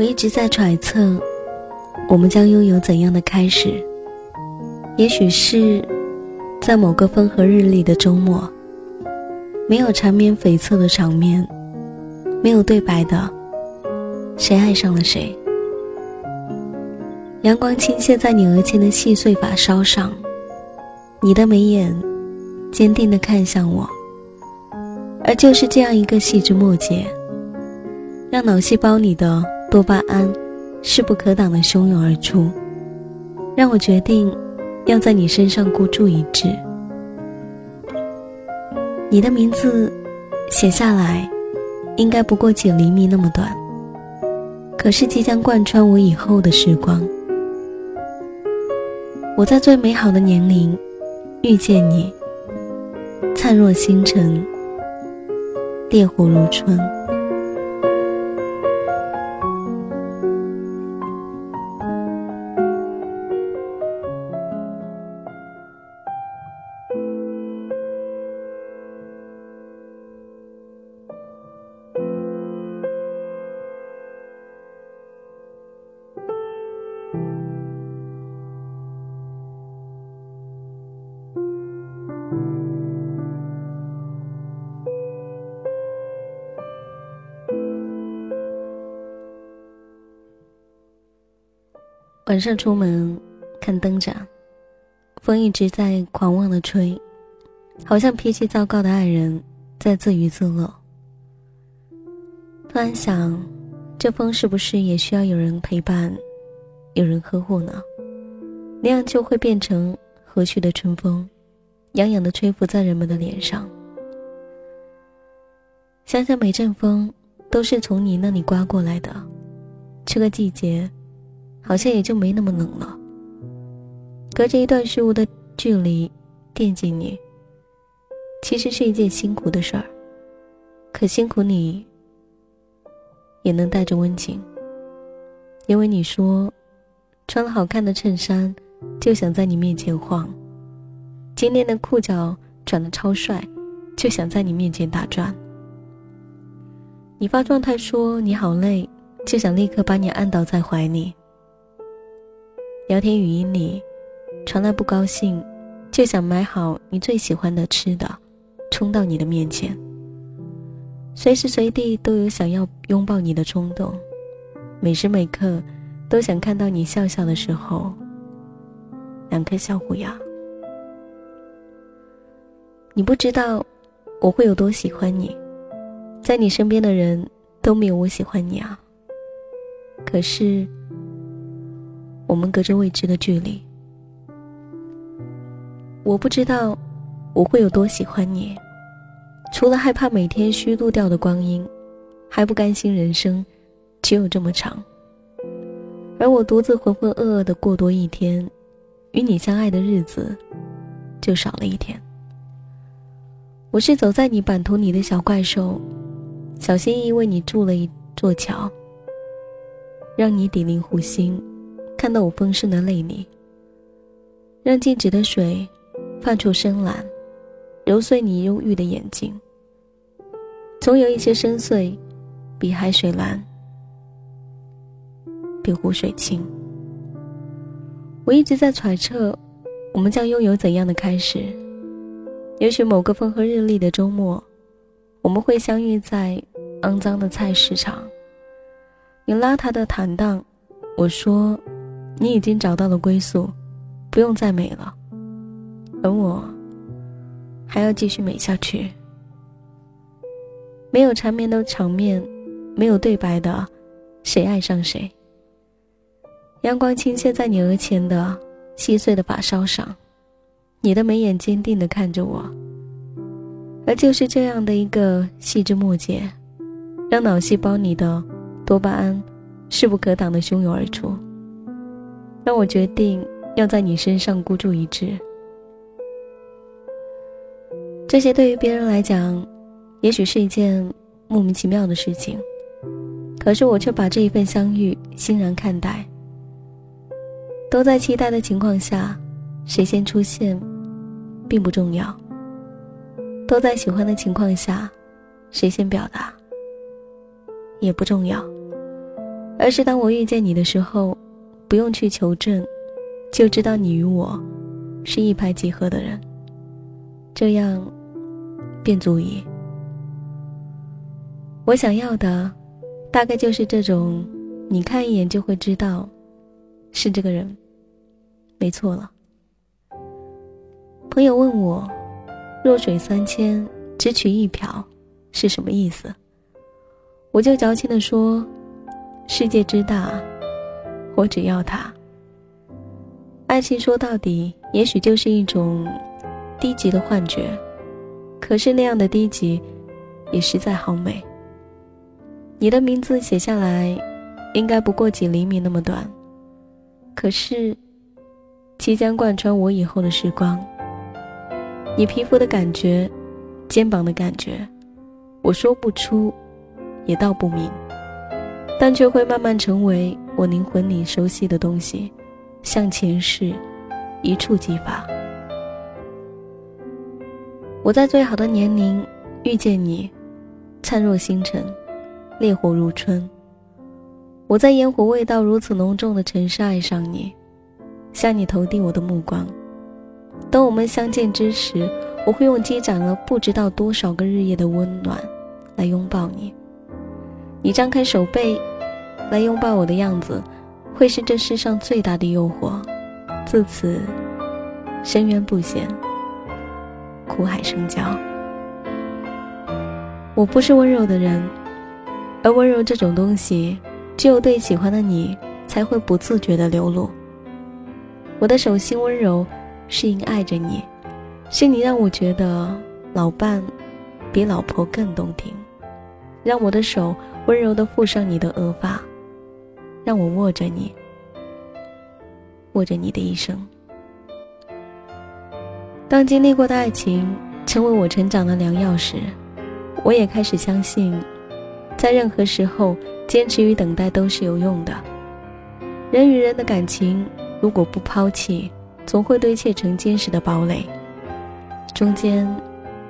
我一直在揣测，我们将拥有怎样的开始？也许是，在某个风和日丽的周末，没有缠绵悱恻的场面，没有对白的，谁爱上了谁？阳光倾泻在你额前的细碎发梢上，你的眉眼坚定地看向我，而就是这样一个细枝末节，让脑细胞里的多巴胺势不可挡地汹涌而出，让我决定要在你身上孤注一掷。你的名字写下来，应该不过几厘米那么短，可是即将贯穿我以后的时光。我在最美好的年龄遇见你，灿若星辰，烈火如春。晚上出门看灯展，风一直在狂妄的吹，好像脾气糟糕的爱人在自娱自乐。突然想，这风是不是也需要有人陪伴，有人呵护呢？那样就会变成和煦的春风，痒痒的吹拂在人们的脸上。想想每阵风都是从你那里刮过来的，这个季节。好像也就没那么冷了。隔着一段虚无的距离，惦记你，其实是一件辛苦的事儿。可辛苦你，也能带着温情。因为你说，穿了好看的衬衫，就想在你面前晃；今天的裤脚转的超帅，就想在你面前打转。你发状态说你好累，就想立刻把你按倒在怀里。聊天语音里传来不高兴，就想买好你最喜欢的吃的，冲到你的面前。随时随地都有想要拥抱你的冲动，每时每刻都想看到你笑笑的时候。两颗小虎牙，你不知道我会有多喜欢你，在你身边的人都没有我喜欢你啊。可是。我们隔着未知的距离，我不知道我会有多喜欢你，除了害怕每天虚度掉的光阴，还不甘心人生只有这么长，而我独自浑浑噩噩的过多一天，与你相爱的日子就少了一天。我是走在你版图里的小怪兽，小心翼翼为你筑了一座桥，让你抵令湖心。看到我丰盛的泪里，让静止的水泛出深蓝，揉碎你忧郁的眼睛。总有一些深邃，比海水蓝，比湖水清。我一直在揣测，我们将拥有怎样的开始？也许某个风和日丽的周末，我们会相遇在肮脏的菜市场。你邋遢的坦荡，我说。你已经找到了归宿，不用再美了，而我还要继续美下去。没有缠绵的场面，没有对白的，谁爱上谁？阳光倾泻在你额前的细碎的发梢上，你的眉眼坚定地看着我，而就是这样的一个细枝末节，让脑细胞里的多巴胺势不可挡地汹涌而出。让我决定要在你身上孤注一掷。这些对于别人来讲，也许是一件莫名其妙的事情，可是我却把这一份相遇欣然看待。都在期待的情况下，谁先出现，并不重要；都在喜欢的情况下，谁先表达，也不重要。而是当我遇见你的时候，不用去求证，就知道你与我是一拍即合的人，这样便足以。我想要的，大概就是这种，你看一眼就会知道，是这个人，没错了。朋友问我，弱水三千，只取一瓢，是什么意思？我就矫情的说，世界之大，我只要它。爱情说到底，也许就是一种低级的幻觉，可是那样的低级，也实在好美。你的名字写下来，应该不过几厘米那么短，可是，即将贯穿我以后的时光。你皮肤的感觉，肩膀的感觉，我说不出，也道不明，但却会慢慢成为我灵魂里熟悉的东西，像前世，一触即发。我在最好的年龄遇见你，灿若星辰。烈火如春。我在烟火味道如此浓重的城市爱上你，向你投递我的目光。当我们相见之时，我会用积攒了不知道多少个日夜的温暖，来拥抱你。你张开手背，来拥抱我的样子，会是这世上最大的诱惑。自此，深渊不显，苦海生交。我不是温柔的人。而温柔这种东西，只有对喜欢的你才会不自觉的流露。我的手心温柔，是因爱着你，是你让我觉得老伴比老婆更动听，让我的手温柔的附上你的额发，让我握着你，握着你的一生。当经历过的爱情成为我成长的良药时，我也开始相信。在任何时候，坚持与等待都是有用的。人与人的感情，如果不抛弃，总会堆砌成坚实的堡垒。中间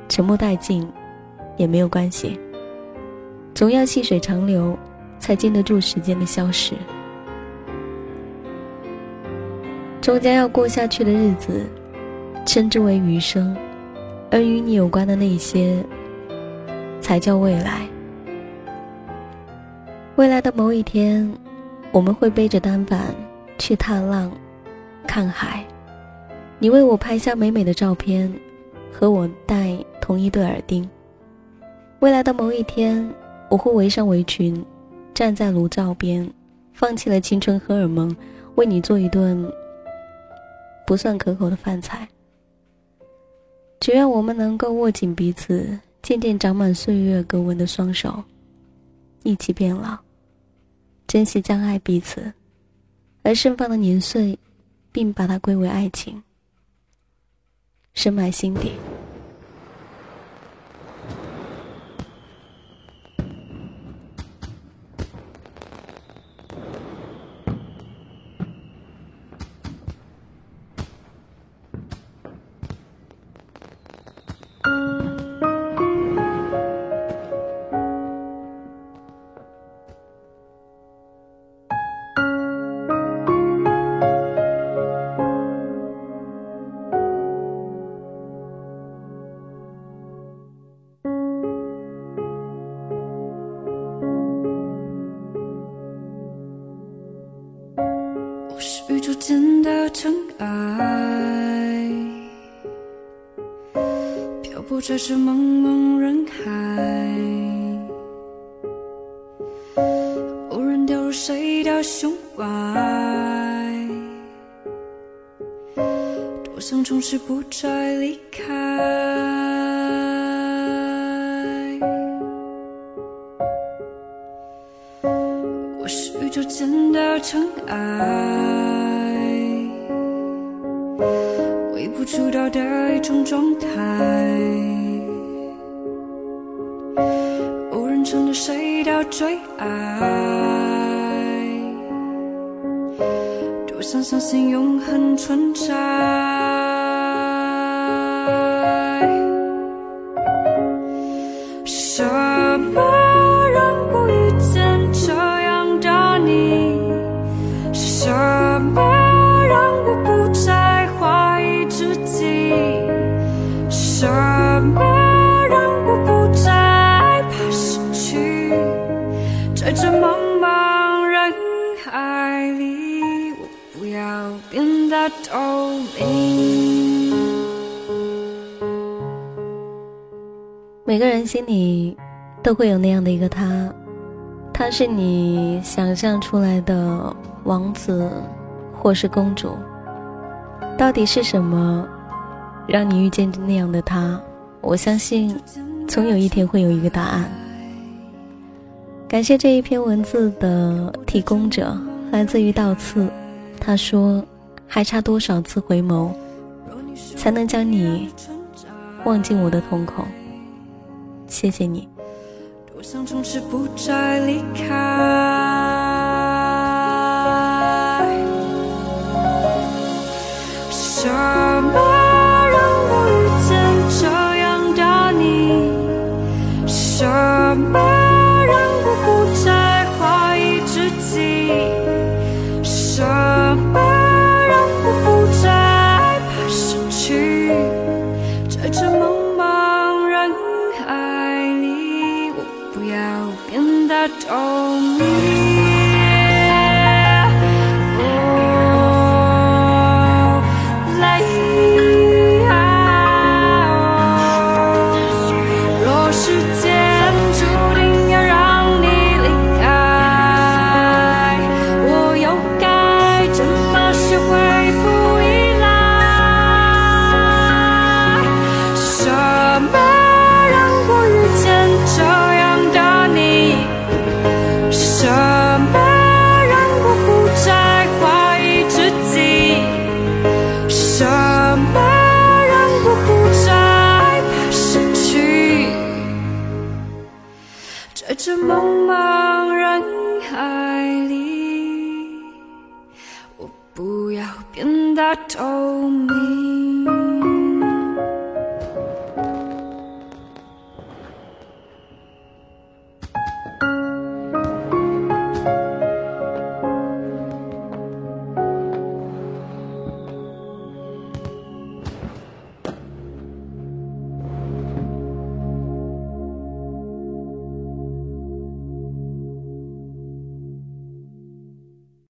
沉默殆尽，也没有关系。总要细水长流，才经得住时间的消逝。终将要过下去的日子，称之为余生，而与你有关的那些，才叫未来。未来的某一天，我们会背着单反去踏浪、看海。你为我拍下美美的照片，和我戴同一对耳钉。未来的某一天，我会围上围裙，站在炉灶边，放弃了青春荷尔蒙，为你做一顿不算可口的饭菜。只愿我们能够握紧彼此渐渐长满岁月格纹的双手，一起变老。珍惜将爱彼此，而盛放的年岁，并把它归为爱情，深埋心底。漂泊在这茫茫人海，无人掉入谁的胸怀，多想从此不再离开。主导的一种状态，偶然成了谁的最爱，多想相信永恒存在。每个人心里都会有那样的一个他，他是你想象出来的王子或是公主。到底是什么让你遇见那样的他？我相信，总有一天会有一个答案。感谢这一篇文字的提供者，来自于倒刺。他说：“还差多少次回眸，才能将你忘进我的瞳孔？”谢谢你。多想从此不再离开。